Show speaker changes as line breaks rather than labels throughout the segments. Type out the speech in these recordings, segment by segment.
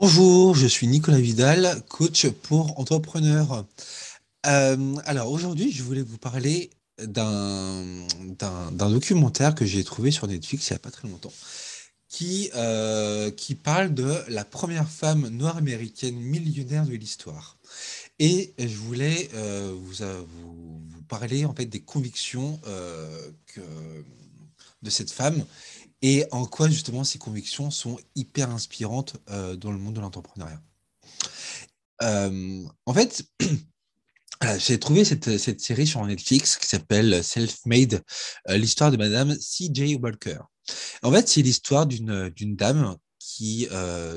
Bonjour, je suis Nicolas Vidal, coach pour entrepreneurs. Euh, alors aujourd'hui, je voulais vous parler d'un documentaire que j'ai trouvé sur Netflix il n'y a pas très longtemps, qui, euh, qui parle de la première femme noire américaine millionnaire de l'histoire. Et je voulais euh, vous, parler en fait des convictions de cette femme et en quoi justement ces convictions sont hyper inspirantes euh, dans le monde de l'entrepreneuriat? Euh, en fait, j'ai trouvé cette, cette, série sur Netflix qui s'appelle Self-Made, euh, l'histoire de Madame C.J. Walker. En fait, c'est l'histoire d'une dame qui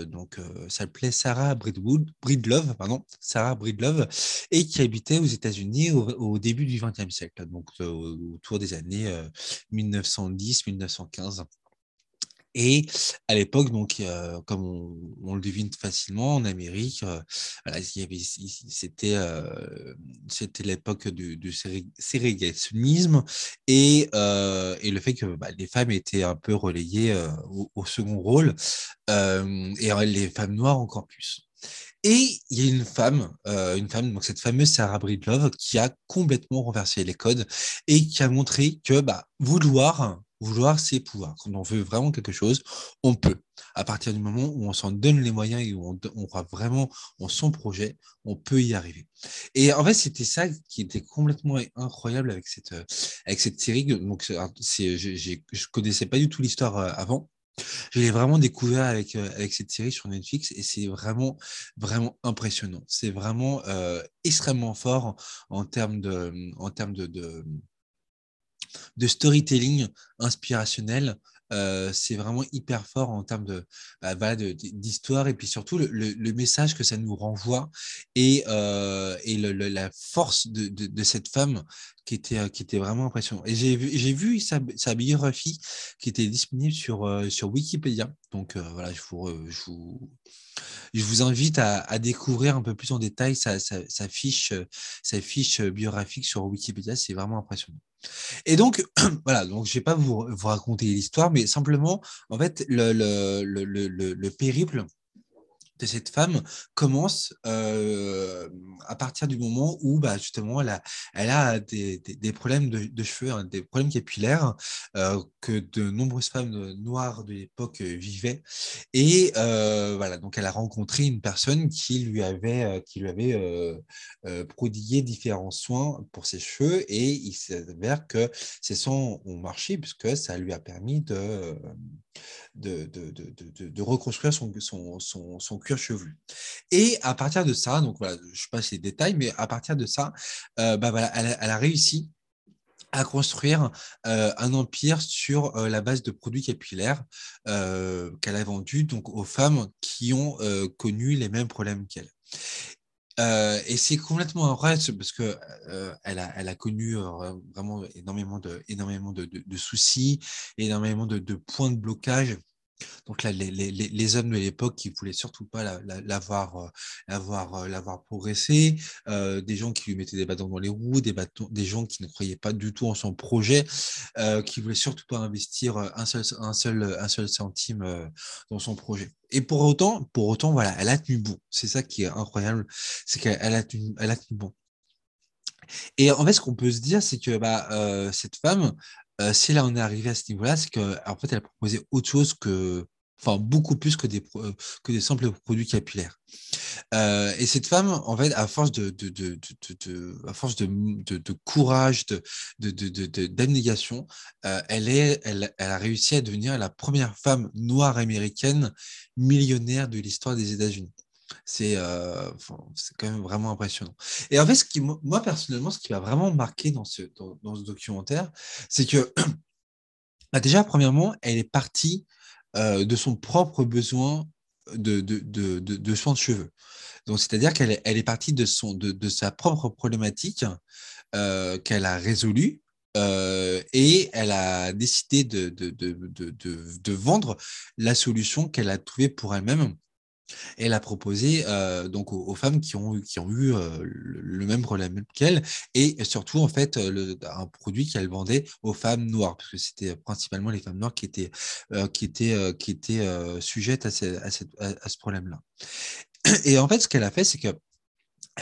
donc euh, s'appelait Sarah Bridwood, Bridlove, pardon, Sarah Bridlove, et qui habitait aux États-Unis au, au, début du XXe siècle, donc autour des années 1910-1915. Et à l'époque, donc, comme on, le devine facilement, en Amérique, euh, euh, c'était l'époque du, du ségrégationnisme et, euh, et le fait que bah, les femmes étaient un peu relayées au, second rôle et les femmes noires encore plus. Et il y a une femme, une femme, donc cette fameuse Sarah Bridlove, qui a complètement renversé les codes et qui a montré que bah, vouloir, vouloir, c'est pouvoir. Quand on veut vraiment quelque chose, on peut. À partir du moment où on s'en donne les moyens et où on, on croit vraiment en son projet, on peut y arriver. Et en fait, c'était ça qui était complètement incroyable avec cette, avec cette série. Donc, c'est, je ne connaissais pas du tout l'histoire euh, avant. Je l'ai vraiment découvert avec, euh, avec cette série sur Netflix et c'est vraiment, vraiment impressionnant. C'est vraiment euh, extrêmement fort en termes de, en termes de, de storytelling inspirationnel. Euh, c'est vraiment hyper fort en termes de bah, voilà, d'histoire et puis surtout le, message que ça nous renvoie et, euh, et la force de, de, cette femme qui était, qui était vraiment impressionnante. Et j'ai vu, vu sa, sa, biographie qui était disponible sur, euh, sur Wikipédia. Donc voilà, je vous, je vous, je vous invite à, à, découvrir un peu plus en détail sa, sa, sa, fiche, sa fiche biographique sur Wikipédia. C'est vraiment impressionnant. Et donc, voilà, je ne vais pas vous, raconter l'histoire, mais simplement, en fait, le périple cette femme commence euh, à partir du moment où bah, justement elle a, des, problèmes de, cheveux, hein, des problèmes capillaires euh, que de nombreuses femmes noires de l'époque vivaient. Et euh, voilà, donc elle a rencontré une personne qui lui avait, qui lui avait prodigué différents soins pour ses cheveux et il s'avère que ces soins ont marché puisque ça lui a permis de, de, de, de, de reconstruire son, son, son, cuir chevelu. Et à partir de ça, donc voilà, je passe les détails, mais à partir de ça, euh, bah voilà, elle, a réussi à construire euh, un empire sur euh, la base de produits capillaires qu'elle a vendus donc aux femmes qui ont connu les mêmes problèmes qu'elle. Euh, et c'est complètement vrai parce que euh, elle, a, elle a connu euh, vraiment énormément de, énormément de, de, de soucis, énormément de, de, points de blocage. Donc là, les, hommes de l'époque qui voulaient surtout pas l'avoir l'avoir l'avoir progressé, euh, des gens qui lui mettaient des bâtons dans les roues, des gens qui ne croyaient pas du tout en son projet, euh, qui voulaient surtout pas investir un seul centime euh, dans son projet. Et pour autant, pour autant, voilà, elle a tenu bon. C'est ça qui est incroyable, c'est qu'elle a tenu, elle a tenu bon. Et en fait, ce qu'on peut se dire, c'est que bah, euh, cette femme, euh, si là on est arrivé à ce niveau-là, c'est qu'en fait, elle a proposé autre chose que, enfin, beaucoup plus que des, simples produits capillaires. Euh, et cette femme, en fait, à force de, de, courage, d'abnégation, euh, elle a réussi à devenir la première femme noire américaine millionnaire de l'histoire des États-Unis. C'est euh, c'est quand même vraiment impressionnant. Et en fait, ce qui, moi, personnellement, ce qui m'a vraiment marqué dans ce, dans, ce documentaire, c'est que, bah déjà, premièrement, elle est partie euh, de son propre besoin de, de, de, soins de cheveux. Donc, c'est-à-dire qu'elle elle est partie de, son, de, de sa propre problématique euh, qu'elle a résolue. Et elle a décidé de, de, de, de vendre la solution qu'elle a trouvée pour elle-même elle a proposé euh, donc aux, femmes qui ont, qui ont eu euh, le, même problème qu'elle et surtout en fait le, un produit qu'elle vendait aux femmes noires parce que c'était principalement les femmes noires qui étaient euh, qui étaient qui étaient sujettes à à, à ce problème là et en fait ce qu'elle a fait c'est que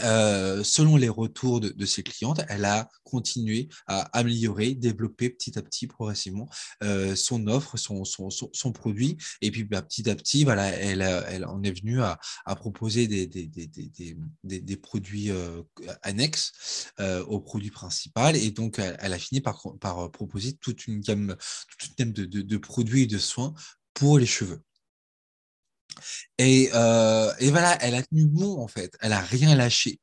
euh, selon les retours de, ses clientes, elle a continué à améliorer, développer petit à petit, progressivement, euh, son offre, son, son, son, produit. Et puis, bah, petit à petit, voilà, elle, elle en est venue à, à proposer des, des, des, des, produits euh, annexes au produit principal. Et donc, elle, a fini par, par proposer toute une gamme, toute une gamme de, de, de produits et de soins pour les cheveux. Et, euh, et voilà, elle a tenu bon en fait. Elle a rien lâché.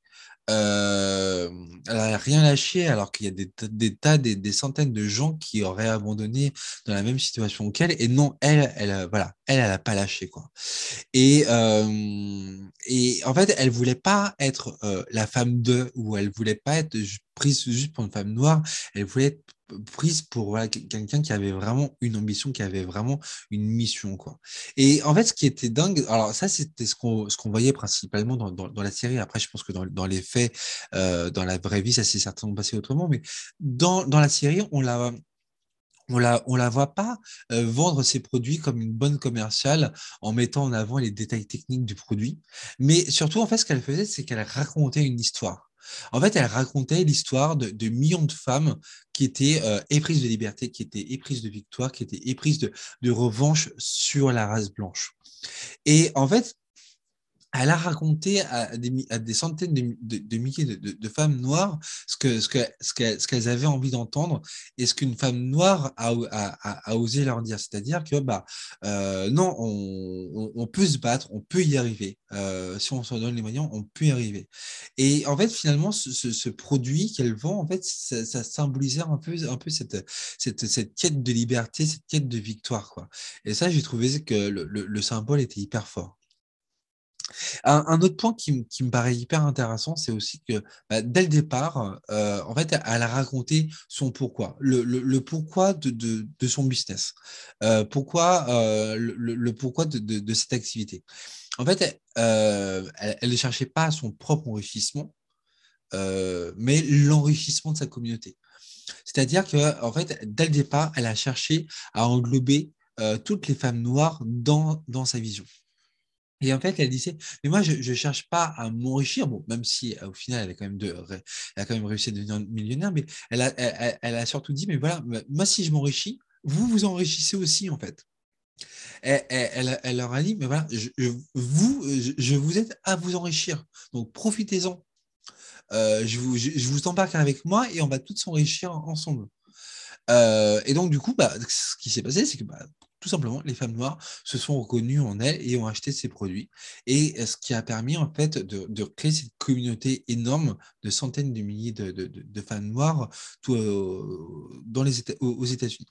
Euh, elle a rien lâché alors qu'il y a des, tas, des, centaines de gens qui auraient abandonné dans la même situation qu'elle. Et non, elle, elle, voilà, elle, elle a pas lâché quoi. Et euh, et en fait, elle voulait pas être euh, la femme de, ou elle voulait pas être prise juste pour une femme noire. Elle voulait être prise pour voilà, quelqu'un qui avait vraiment une ambition, qui avait vraiment une mission. Quoi. Et en fait, ce qui était dingue, alors ça, c'était ce qu'on voyait principalement dans, dans, dans, la série. Après, je pense que dans, dans les faits, euh, dans la vraie vie, ça s'est certainement passé autrement. Mais dans, dans la série, on la, on la, on la voit pas euh, vendre ses produits comme une bonne commerciale en mettant en avant les détails techniques du produit. Mais surtout, en fait, ce qu'elle faisait, c'est qu'elle racontait une histoire. En fait, elle racontait l'histoire de, millions de femmes qui étaient euh, éprises de liberté, qui étaient éprises de victoire, qui étaient éprises de revanche sur la race blanche. Et en fait, elle a raconté à des, à des centaines de, de, milliers de, femmes noires ce que ce que ce qu'elles ce avaient envie d'entendre et ce qu'une femme noire a, a, a, osé leur dire, c'est-à-dire que bah euh, non, on, on, peut se battre, on peut y arriver. Euh, si on se donne les moyens, on peut y arriver. Et en fait, finalement, ce, ce, produit qu'elle vend, en fait, ça, symbolisait un peu un peu cette, cette cette quête de liberté, cette quête de victoire, quoi. Et ça, j'ai trouvé que le, le symbole était hyper fort. Un, autre point qui, me paraît hyper intéressant, c'est aussi que bah, dès le départ, euh, en fait, elle a raconté son pourquoi, le, pourquoi de, son business, euh, pourquoi, euh, le, pourquoi de, cette activité. En fait, elle, ne cherchait pas son propre enrichissement, mais l'enrichissement de sa communauté. C'est-à-dire que, en fait, dès le départ, elle a cherché à englober toutes les femmes noires dans, dans sa vision. Et en fait, elle disait, mais moi, je ne cherche pas à m'enrichir, bon, même si au final, elle a, quand même réussi à devenir millionnaire, mais elle a, surtout dit, mais voilà, moi, si je m'enrichis, vous vous enrichissez aussi, en fait. Elle, leur a dit, mais voilà, je, vous, je, vous aide à vous enrichir. Donc, profitez-en. Euh, je, vous, je, vous embarque avec moi et on va tous s'enrichir ensemble. Euh, et donc, du coup, bah, ce qui s'est passé, c'est que bah, tout simplement, les femmes noires se sont reconnues en elles et ont acheté ces produits. Et ce qui a permis en fait de, créer cette communauté énorme de centaines de milliers de, femmes noires euh, aux États-Unis.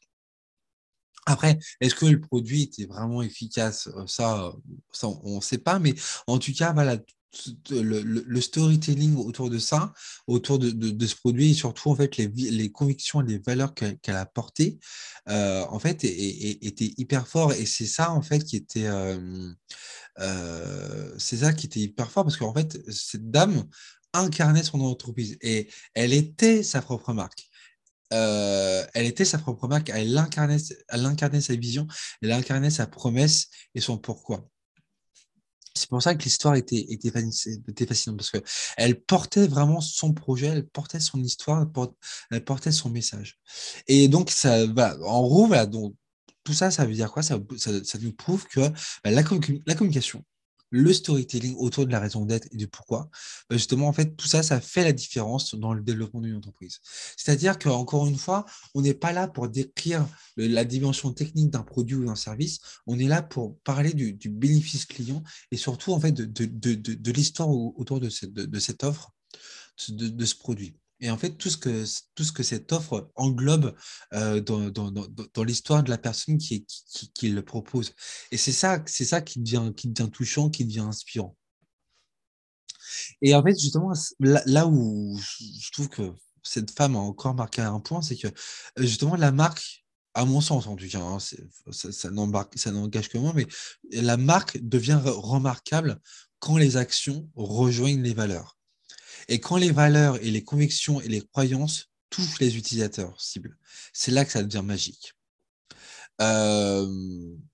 Après, est-ce que le produit était vraiment efficace? Ça, ça, on ne sait pas, mais en tout cas, voilà, le, storytelling autour de ça, autour de, ce produit et surtout en fait les, convictions et les valeurs qu'elle a portées, euh, en fait, étaient hyper fort et c'est ça en fait qui était, euh, euh, c'est ça qui était hyper fort parce qu'en fait cette dame incarnait son entreprise et elle était sa propre marque. Elle était sa propre marque, elle incarnait, sa vision, elle incarnait sa promesse et son pourquoi c'est pour ça que l'histoire était, fascinante, parce qu'elle portait vraiment son projet, elle portait son histoire, elle portait son message. Et donc, ça, en gros, tout ça, ça veut dire quoi? Ça, nous prouve que bah, la communication, le storytelling autour de la raison d'être et du pourquoi, bah, justement, en fait, tout ça, ça fait la différence dans le développement d'une entreprise. C'est-à-dire qu'encore une fois, on n'est pas là pour décrire la dimension technique d'un produit ou d'un service, on est là pour parler du, bénéfice client et surtout, en fait, de, de, de, l'histoire autour de cette, de, cette offre, de ce produit. Et en fait, tout ce que, cette offre englobe euh, dans, l'histoire de la personne qui, le propose. Et c'est ça, c'est ça qui devient, touchant, qui devient inspirant. Et en fait, justement, là, où je trouve que cette femme a encore marqué un point, c'est que justement, la marque à mon sens en tout cas, hein, ça n'engage que moi, mais la marque devient remarquable quand les actions rejoignent les valeurs. Et quand les valeurs et les convictions et les croyances touchent les utilisateurs cibles, c'est là que ça devient magique. Euh,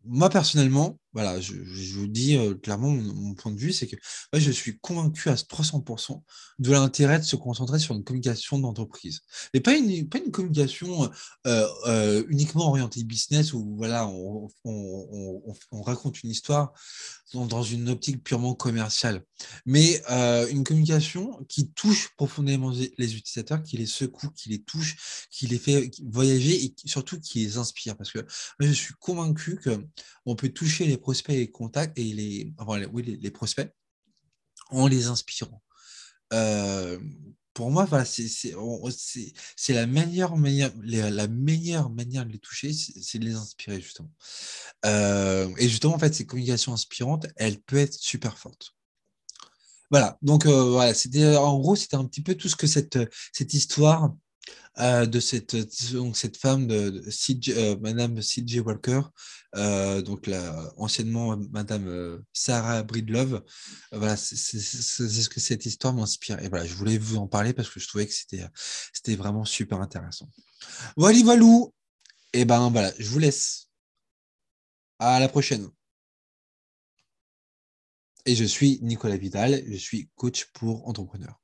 moi, personnellement, voilà, je, vous dis euh, clairement mon, point de vue, c'est que je suis convaincu à 300% de l'intérêt de se concentrer sur une communication d'entreprise. Mais pas une, pas une communication euh, uniquement orientée business où voilà, on, on raconte une histoire dans une optique purement commerciale, mais euh, une communication qui touche profondément les utilisateurs, qui les secoue, qui les touche, qui les fait voyager et surtout qui les inspire. Parce que je suis convaincu qu'on peut toucher les prospects et les contacts et les, oui, les, prospects en les inspirant. Euh, pour moi, voilà, c'est la meilleure manière, la meilleure manière de les toucher, c'est de les inspirer, justement. Euh, et justement, en fait, ces communications inspirantes, elles peuvent être super fortes. Voilà, donc euh, voilà, c'était en gros, c'était un petit peu tout ce que cette, cette histoire euh, de cette, donc cette femme de, de Madame C.J. Walker, donc la, anciennement Madame Sarah Breedlove. voilà, c'est ce que cette histoire m'inspire. Et voilà, je voulais vous en parler parce que je trouvais que c'était vraiment super intéressant. Voilà, voilà. Et ben voilà, je vous laisse. À la prochaine. Et je suis Nicolas Vidal, je suis coach pour entrepreneurs.